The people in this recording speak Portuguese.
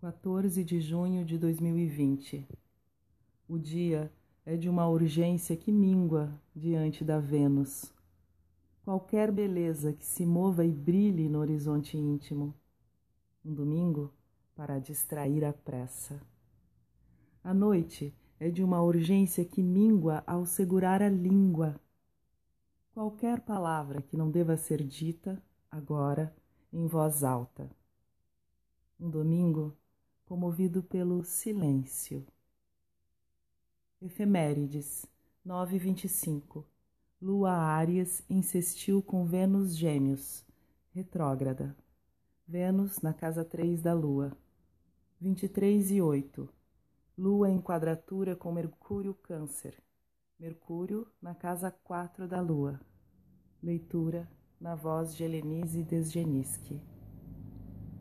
14 de junho de 2020. O dia é de uma urgência que mingua diante da Vênus. Qualquer beleza que se mova e brilhe no horizonte íntimo. Um domingo para distrair a pressa. A noite é de uma urgência que mingua ao segurar a língua. Qualquer palavra que não deva ser dita agora em voz alta. Um domingo comovido pelo silêncio. Efemérides 925 Lua Áries insistiu com Vênus Gêmeos, retrógrada. Vênus na casa 3 da Lua. 23 e 8 Lua em quadratura com Mercúrio Câncer. Mercúrio na casa 4 da Lua. Leitura na voz de Helenise Desgeniski.